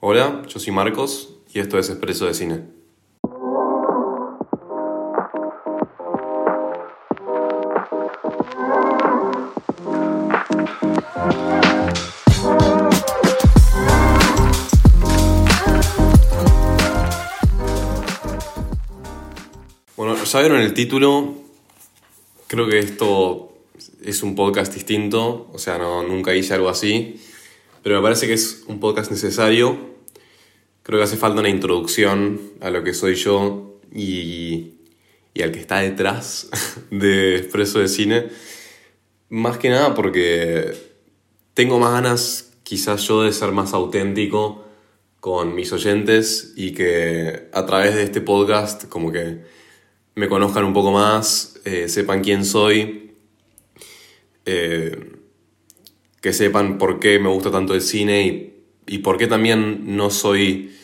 Hola, yo soy Marcos y esto es Expreso de Cine. Bueno, ya vieron el título. Creo que esto es un podcast distinto, o sea, no, nunca hice algo así, pero me parece que es un podcast necesario. Creo que hace falta una introducción a lo que soy yo y, y al que está detrás de Expreso de Cine. Más que nada porque tengo más ganas quizás yo de ser más auténtico con mis oyentes y que a través de este podcast como que me conozcan un poco más, eh, sepan quién soy, eh, que sepan por qué me gusta tanto el cine y, y por qué también no soy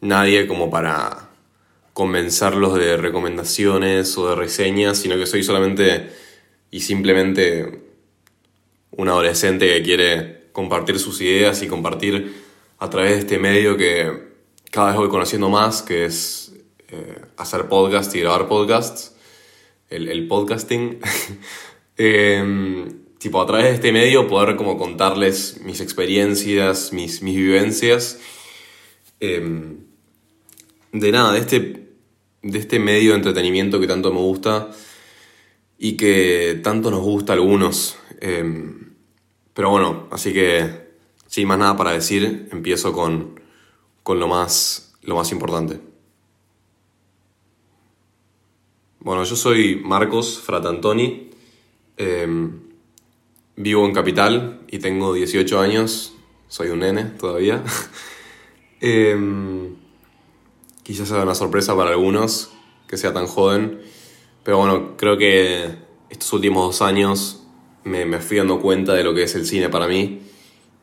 nadie como para convencerlos de recomendaciones o de reseñas, sino que soy solamente y simplemente un adolescente que quiere compartir sus ideas y compartir a través de este medio que cada vez voy conociendo más, que es eh, hacer podcast y grabar podcasts, el, el podcasting. eh, tipo, a través de este medio poder como contarles mis experiencias, mis, mis vivencias. Eh, de nada, de este, de este medio de entretenimiento que tanto me gusta y que tanto nos gusta a algunos. Eh, pero bueno, así que sin más nada para decir, empiezo con, con lo, más, lo más importante. Bueno, yo soy Marcos Fratantoni, eh, vivo en Capital y tengo 18 años, soy un nene todavía. eh, quizás sea una sorpresa para algunos que sea tan joven, pero bueno, creo que estos últimos dos años me, me fui dando cuenta de lo que es el cine para mí,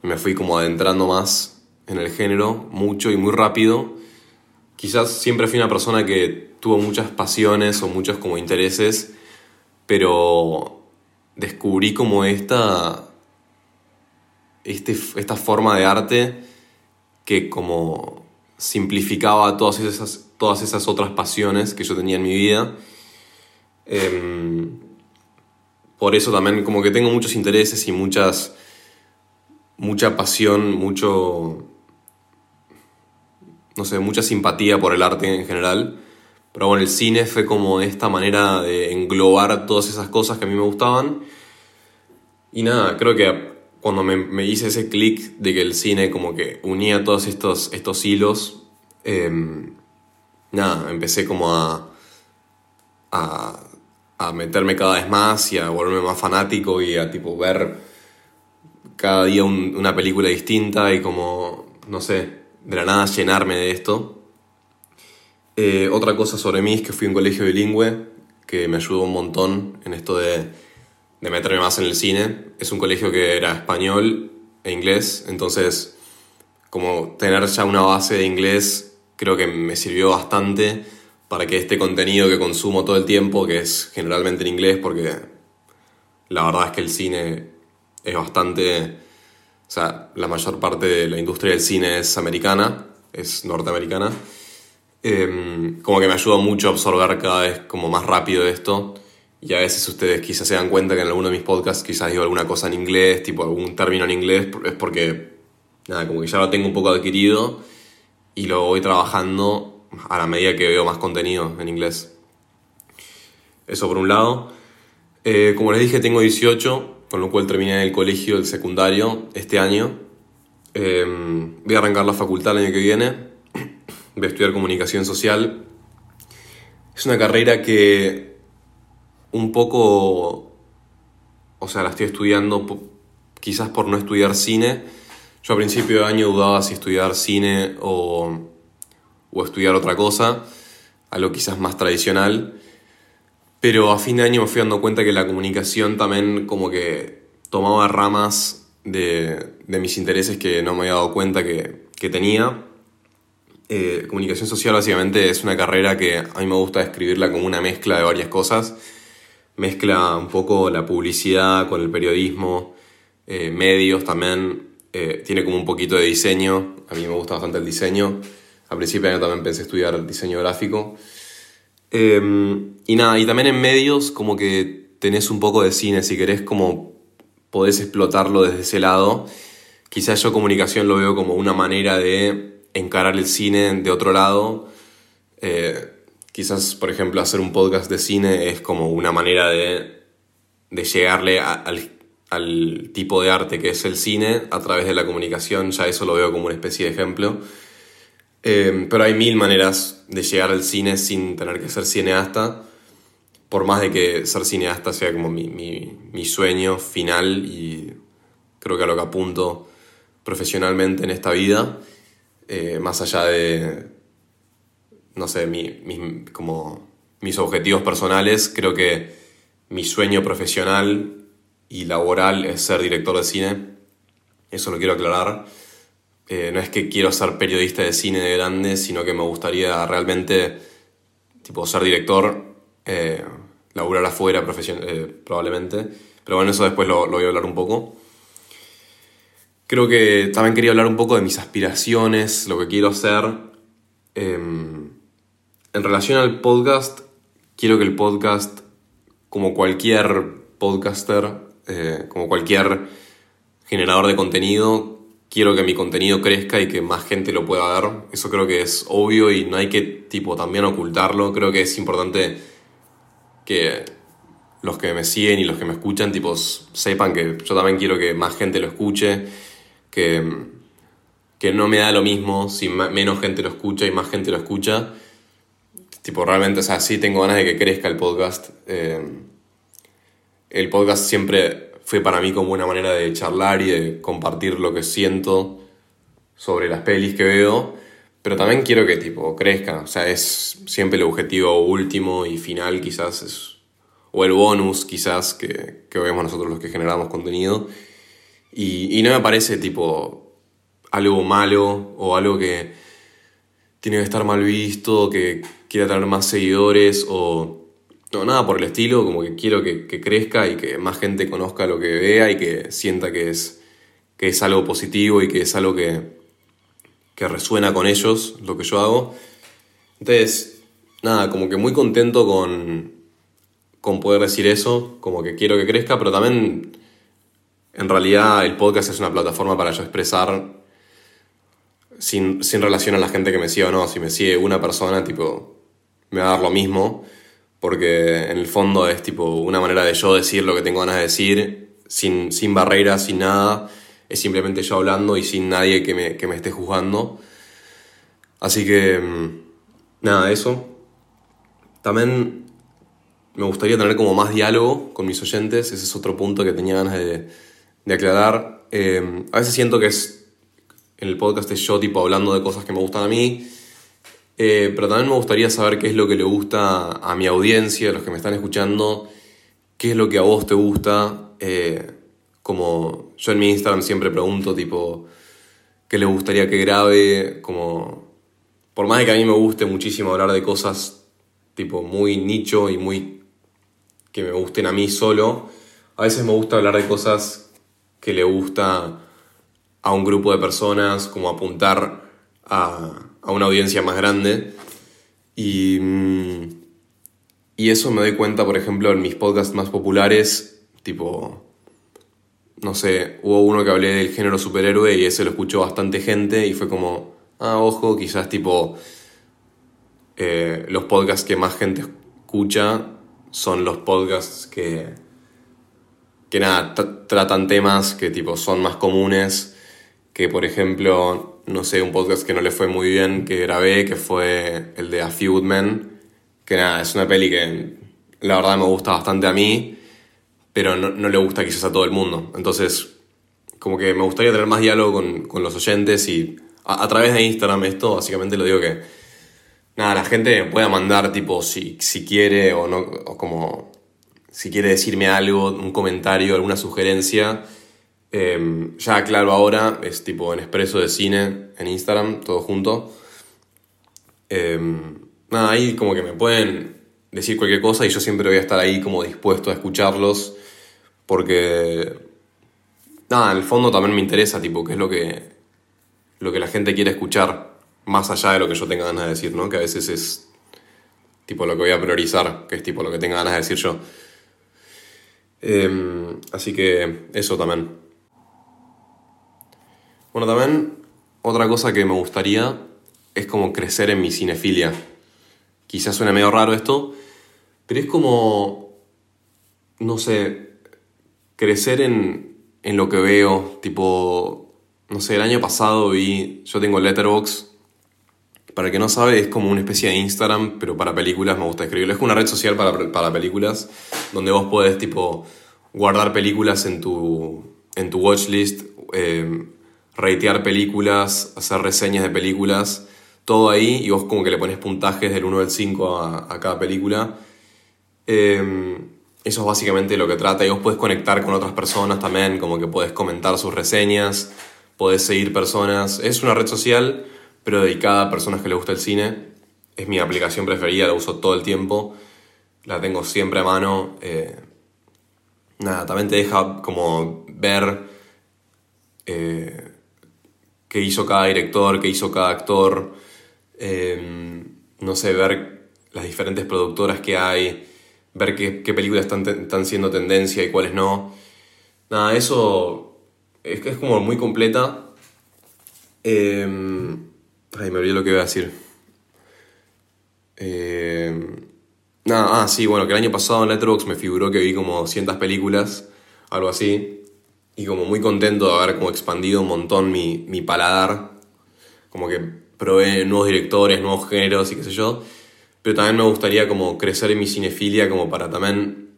me fui como adentrando más en el género, mucho y muy rápido. Quizás siempre fui una persona que tuvo muchas pasiones o muchos como intereses, pero descubrí como esta, este, forma de arte que como simplificaba todas esas, todas esas otras pasiones que yo tenía en mi vida. Eh, por eso también como que tengo muchos intereses y muchas, mucha pasión, mucho, no sé, mucha simpatía por el arte en general. Pero bueno, el cine fue como esta manera de englobar todas esas cosas que a mí me gustaban. Y nada, creo que cuando me, hice ese clic de que el cine como que unía todos estos, estos hilos, eh, nada, empecé como a, a, a, meterme cada vez más y a volverme más fanático y a tipo ver cada día un, una película distinta y como, no sé, de la nada llenarme de esto. Eh, otra cosa sobre mí es que fui a un colegio bilingüe que me ayudó un montón en esto de, de, meterme más en el cine. Es un colegio que era español e inglés, entonces como tener ya una base de inglés creo que me sirvió bastante para que este contenido que consumo todo el tiempo, que es generalmente en inglés, porque la verdad es que el cine es bastante... O sea, la mayor parte de la industria del cine es americana, es norteamericana. Eh, como que me ayuda mucho a absorber cada vez como más rápido esto. Y a veces ustedes quizás se dan cuenta que en alguno de mis podcasts quizás digo alguna cosa en inglés, tipo algún término en inglés, es porque, nada, como que ya lo tengo un poco adquirido y lo voy trabajando a la medida que veo más contenido en inglés. Eso por un lado. Eh, como les dije, tengo 18, con lo cual terminé el colegio, el secundario, este año. Eh, voy a arrancar la facultad el año que viene. Voy a estudiar comunicación social. Es una carrera que un poco, o sea, la estoy estudiando quizás por no estudiar cine. Yo a principio de año dudaba si estudiar cine o, o estudiar otra cosa, algo quizás más tradicional. Pero a fin de año me fui dando cuenta que la comunicación también como que tomaba ramas de, de mis intereses que no me había dado cuenta que, que tenía. Eh, comunicación social básicamente es una carrera que a mí me gusta describirla como una mezcla de varias cosas. Mezcla un poco la publicidad con el periodismo, eh, medios también, eh, tiene como un poquito de diseño. A mí me gusta bastante el diseño. Al principio yo también pensé estudiar diseño gráfico. Em, y nada, y también en medios como que tenés un poco de cine, si querés como podés explotarlo desde ese lado. Quizás yo comunicación lo veo como una manera de encarar el cine de otro lado. Eh, quizás, por ejemplo, hacer un podcast de cine es como una manera de, de llegarle al, al, tipo de arte que es el cine a través de la comunicación. Ya eso lo veo como una especie de ejemplo. Eh, pero hay mil maneras de llegar al cine sin tener que ser cineasta. Por más de que ser cineasta sea como mi, mi, mi sueño final y creo que a lo que apunto profesionalmente en esta vida, eh, más allá de, no sé, mi, como mis objetivos personales, creo que mi sueño profesional y laboral es ser director de cine. Eso lo quiero aclarar. Eh, no es que quiero ser periodista de cine de grande, sino que me gustaría realmente tipo, ser director, eh, laburar afuera probablemente. Pero bueno, eso después lo, lo voy a hablar un poco. Creo que también quería hablar un poco de mis aspiraciones, lo que quiero hacer. Em, en relación al podcast, quiero que el podcast, como cualquier podcaster, eh, como cualquier generador de contenido, quiero que mi contenido crezca y que más gente lo pueda ver. Eso creo que es obvio y no hay que tipo también ocultarlo. Creo que es importante que los que me siguen y los que me escuchan tipo sepan que yo también quiero que más gente lo escuche que, no me da lo mismo si menos gente lo escucha y más gente lo escucha. Tipo, realmente, o sea, sí tengo ganas de que crezca el podcast. Eh, el podcast siempre fue para mí como una manera de charlar y de compartir lo que siento sobre las pelis que veo, pero también quiero que tipo crezca, o sea, es siempre el objetivo último y final quizás es, o el bonus quizás que, que vemos nosotros los que generamos contenido, y, no me parece tipo algo malo o algo que tiene que estar mal visto, que quiera tener más seguidores o no, nada por el estilo, como que quiero que, crezca y que más gente conozca lo que vea y que sienta que es, que es algo positivo y que es algo que, que resuena con ellos, lo que yo hago. Entonces, nada, como que muy contento con, con poder decir eso, como que quiero que crezca, pero también en realidad el podcast es una plataforma para yo expresar sin, relación a la gente que me sigue o no. Si me sigue una persona, tipo, me va a dar lo mismo, porque en el fondo es tipo una manera de yo decir lo que tengo ganas de decir, sin, sin barreras, sin nada. Es simplemente yo hablando y sin nadie que me, que me esté juzgando. Así que, mm, nada, eso. También me gustaría tener como más diálogo con mis oyentes, ese es otro punto que tenía ganas de, de aclarar. Eh, a veces siento que es en el podcast es yo tipo hablando de cosas que me gustan a mí, eh, pero también me gustaría saber qué es lo que le gusta a mi audiencia, a los que me están escuchando, qué es lo que a vos te gusta. Eh, como yo en mi Instagram siempre pregunto tipo qué le gustaría que grabe, como por más de que a mí me guste muchísimo hablar de cosas tipo muy nicho y muy que me gusten a mí solo, a veces me gusta hablar de cosas que le gusta a un grupo de personas, como apuntar a, una audiencia más grande. Y, mm, y eso me doy cuenta, por ejemplo, en mis podcasts más populares, tipo, no sé, hubo uno que hablé del género superhéroe y ese lo escuchó bastante gente y fue como, ah, ojo, quizás tipo, eh, los podcasts que más gente escucha son los podcasts que, que nada, tratan temas que tipo son más comunes, que por ejemplo, no sé, un podcast que no le fue muy bien que grabé, que fue el de A Few Men, que nada, es una peli que la verdad me gusta bastante a mí, pero no, le gusta quizás a todo el mundo. Entonces, como que me gustaría tener más diálogo con, los oyentes y a, través de Instagram esto, básicamente lo digo que, nada, la gente pueda mandar tipo si, si quiere o no, o como si quiere decirme algo, un comentario, alguna sugerencia. Em, ya claro ahora, es tipo en expreso de cine en Instagram, todo junto. Em, nada, ahí como que me pueden decir cualquier cosa y yo siempre voy a estar ahí como dispuesto a escucharlos porque... nada, en el fondo también me interesa, tipo, qué es lo que, lo que la gente quiere escuchar, más allá de lo que yo tenga ganas de decir, ¿no? Que a veces es tipo lo que voy a priorizar, que es tipo lo que tenga ganas de decir yo. Em, así que eso también. Bueno, también otra cosa que me gustaría es como crecer en mi cinefilia. Quizás suene medio raro esto, pero es como, no sé, crecer en, en lo que veo. Tipo, no sé, el año pasado vi, yo tengo Letterboxd. Para el que no sabe, es como una especie de Instagram, pero para películas, me gusta escribirlo. Es una red social para, para películas, donde vos podés, tipo, guardar películas en tu, en tu watchlist, eh, ratear películas, hacer reseñas de películas, todo ahí, y vos como que le pones puntajes del 1 al 5 a, cada película. Eh, eso es básicamente lo que trata, y vos podés conectar con otras personas también, como que podés comentar sus reseñas, podés seguir personas. Es una red social, pero dedicada a personas que les gusta el cine. Es mi aplicación preferida, la uso todo el tiempo, la tengo siempre a mano. Eh, nada, también te deja como ver eh, qué hizo cada director, qué hizo cada actor, em, no sé, ver las diferentes productoras que hay, ver qué, películas están, están, siendo tendencia y cuáles no. Nada, eso es, es como muy completa. Em, ay, me olvidé lo que iba a decir. Eh, Nada, ah, sí, bueno, que el año pasado en Letterboxd me figuró que vi como 200 películas, algo así, y como muy contento de haber como expandido un montón mi, mi paladar, como que probé nuevos directores, nuevos géneros y qué sé yo, pero también me gustaría como crecer en mi cinefilia como para también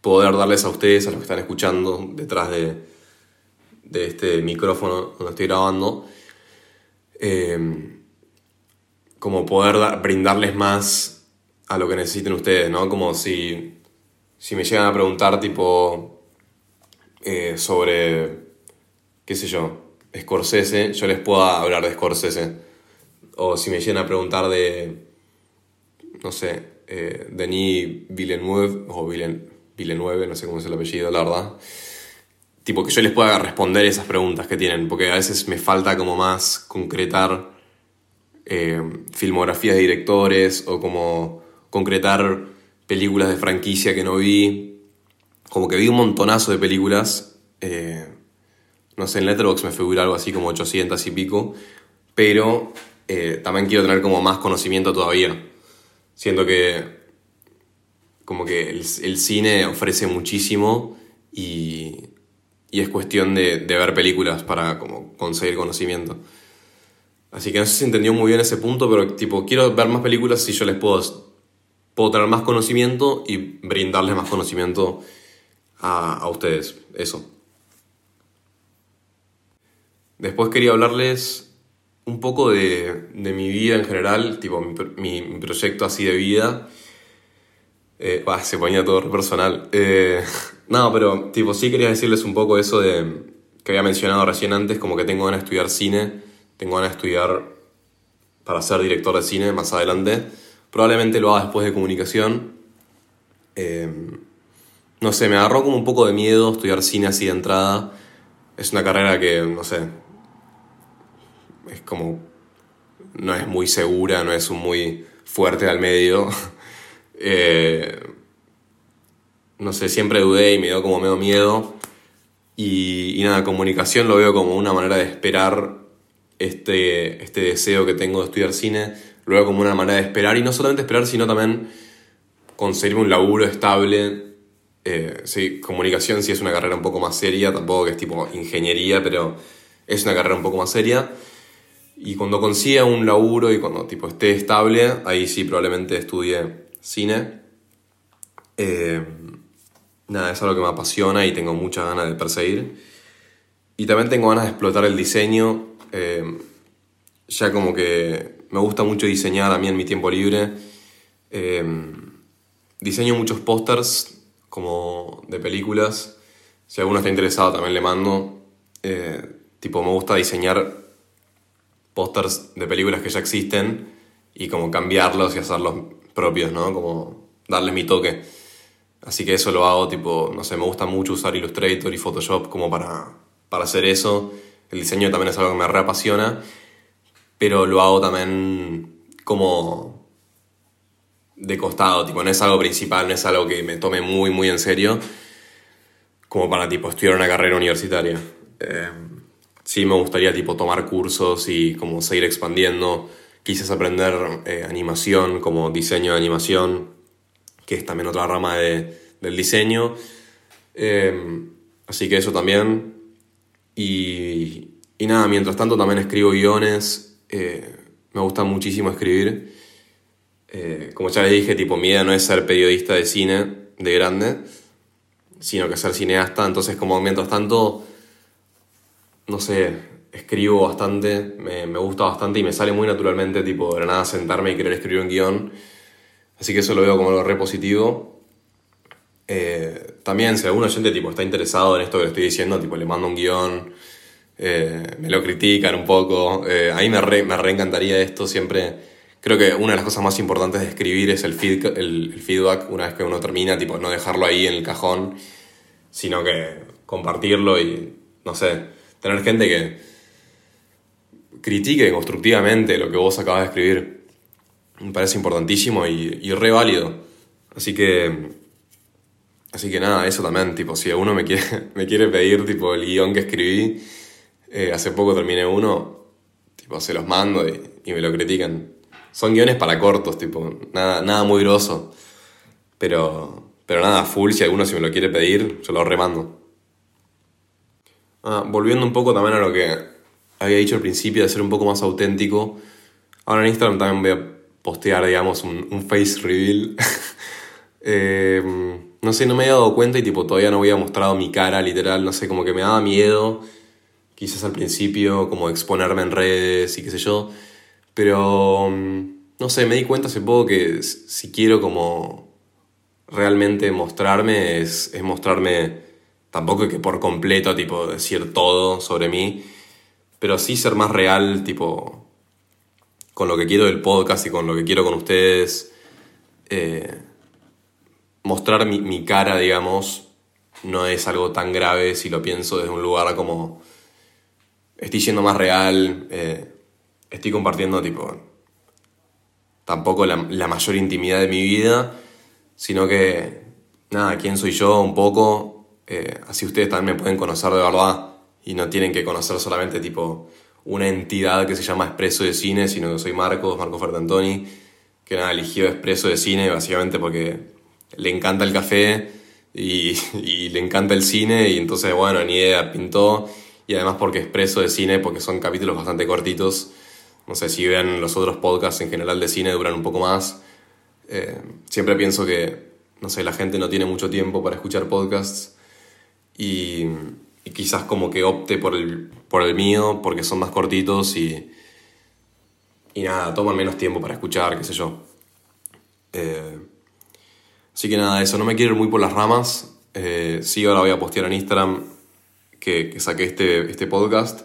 poder darles a ustedes, a los que están escuchando detrás de, de este micrófono donde estoy grabando, eh, como poder brindarles más a lo que necesiten ustedes, ¿no? Como si, si me llegan a preguntar tipo eh, sobre, qué sé yo, Scorsese, yo les puedo hablar de Scorsese. O si me llegan a preguntar de, no sé, eh, Denis Villeneuve, o Villeneuve, no sé cómo es el apellido, la verdad. Tipo que yo les pueda responder esas preguntas que tienen, porque a veces me falta como más concretar eh, filmografías de directores o como concretar películas de franquicia que no vi. Como que vi un montonazo de películas. Eh, no sé, en Letterboxd me figura algo así como 800 y pico. Pero eh, también quiero tener como más conocimiento todavía. Siento que como que el, cine ofrece muchísimo y, y es cuestión de, de, ver películas para como conseguir conocimiento. Así que no sé si entendió muy bien ese punto, pero tipo, quiero ver más películas si yo les puedo puedo tener más conocimiento y brindarles más conocimiento a, a ustedes. Eso. Después quería hablarles un poco de, de mi vida en general, tipo mi, mi, proyecto así de vida. Eh, se ponía todo personal. Eh, no, pero tipo sí quería decirles un poco eso de que había mencionado recién antes, como que tengo ganas de estudiar cine, tengo ganas de estudiar para ser director de cine más adelante. Probablemente lo haga después de comunicación. Eh, no sé, me agarró como un poco de miedo estudiar cine así de entrada. Es una carrera que, no sé, es como... No es muy segura, no es muy fuerte al medio. Eh, no sé, siempre dudé y me dio como medio miedo. Y, y, nada, comunicación lo veo como una manera de esperar este, este deseo que tengo de estudiar cine luego como una manera de esperar, y no solamente esperar, sino también conseguirme un laburo estable. Eh, sí, comunicación sí es una carrera un poco más seria, tampoco que es tipo ingeniería, pero es una carrera un poco más seria. Y cuando consiga un laburo y cuando tipo esté estable, ahí sí probablemente estudie cine. Eh, nada, es algo que me apasiona y tengo muchas ganas de perseguir. Y también tengo ganas de explotar el diseño. Eh, ya como que me gusta mucho diseñar a mí en mi tiempo libre. Em, diseño muchos pósters como de películas. Si alguno está interesado también le mando. Eh, tipo, me gusta diseñar pósters de películas que ya existen y como cambiarlos y hacerlos propios, ¿no? Como darles mi toque. Así que eso lo hago, tipo, no sé, me gusta mucho usar Illustrator y Photoshop como para, para hacer eso. El diseño también es algo que me reapasiona, pero lo hago también como de costado, tipo, no es algo principal, no es algo que me tome muy, muy en serio, como para, tipo, estudiar una carrera universitaria. Eh, sí me gustaría, tipo, tomar cursos y como seguir expandiendo, quizás aprender eh, animación, como diseño de animación, que es también otra rama de, del diseño. Eh, así que eso también. Y, y, nada, mientras tanto también escribo guiones. me gusta muchísimo escribir. Eh, como ya les dije, tipo, mi idea no es ser periodista de cine de grande, sino que ser cineasta. Entonces, como mientras tanto, no sé, escribo bastante, me, me, gusta bastante y me sale muy naturalmente, tipo, de nada sentarme y querer escribir un guion. Así que eso lo veo como algo re positivo. Eh, también, si algún oyente tipo, está interesado en esto que le estoy diciendo, tipo, le mando un guion, eh, me lo critican un poco. a mí me re, me re encantaría esto siempre Creo que una de las cosas más importantes de escribir es el, el, feedback una vez que uno termina, tipo, no dejarlo ahí en el cajón, sino que compartirlo y, no sé, tener gente que critique constructivamente lo que vos acabas de escribir. Me parece importantísimo y, y re válido. Así que, así que nada, eso también, tipo, si uno me quiere, me quiere pedir, tipo, el guion que escribí, eh, hace poco terminé uno, tipo, se los mando y, me lo critican. Son guiones para cortos, tipo, nada, nada muy grosso. Pero, pero nada, full, si alguno se me lo quiere pedir, yo lo remando. Ah, volviendo un poco también a lo que había dicho al principio, de ser un poco más auténtico. Ahora en Instagram también voy a postear, digamos, un, face reveal. Em, no sé, no me he dado cuenta y tipo todavía no había mostrado mi cara literal, no sé, como que me daba miedo, quizás al principio, como exponerme en redes y qué sé yo. Pero, mm, no sé, me di cuenta hace poco que si quiero como realmente mostrarme, es, es mostrarme tampoco que por completo, tipo, decir todo sobre mí, pero sí ser más real, tipo, con lo que quiero del podcast y con lo que quiero con ustedes. Eh, mostrar mi, cara, digamos, no es algo tan grave si lo pienso desde un lugar como estoy siendo más real. Eh, estoy compartiendo, tipo, tampoco la, mayor intimidad de mi vida, sino que, nada, quién soy yo un poco, eh, así ustedes también me pueden conocer de verdad y no tienen que conocer solamente, tipo, una entidad que se llama Expreso de Cine, sino que soy Marcos, Marco Fertantoni, que nada, eligió Expreso de Cine básicamente porque le encanta el café y, y le encanta el cine y entonces, bueno, ni idea, pintó y además porque Expreso de Cine, porque son capítulos bastante cortitos no sé si vean los otros podcasts en general de cine, duran un poco más. Eh, siempre pienso que, no sé, la gente no tiene mucho tiempo para escuchar podcasts y, quizás como que opte por el, por el mío porque son más cortitos y, y nada, toman menos tiempo para escuchar, qué sé yo. Eh, así que nada, eso, no me quiero ir muy por las ramas. Eh, sí, ahora voy a postear en Instagram que, saqué este, este podcast.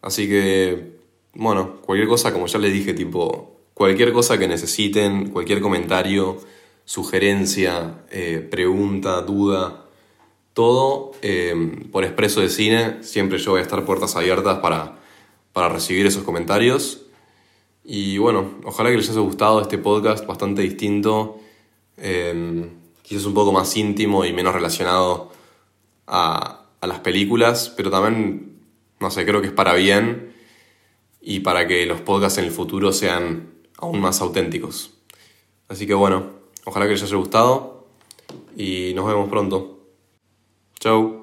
Así que bueno, cualquier cosa, como ya les dije, tipo, cualquier cosa que necesiten, cualquier comentario, sugerencia, eh, pregunta, duda, todo eh, por expreso de cine. Siempre yo voy a estar puertas abiertas para, para recibir esos comentarios. Y bueno, ojalá que les haya gustado este podcast bastante distinto, eh, quizás un poco más íntimo y menos relacionado a, a las películas, pero también, no sé, creo que es para bien y para que los podcasts en el futuro sean aún más auténticos. Así que bueno, ojalá que les haya gustado y nos vemos pronto. Ciao.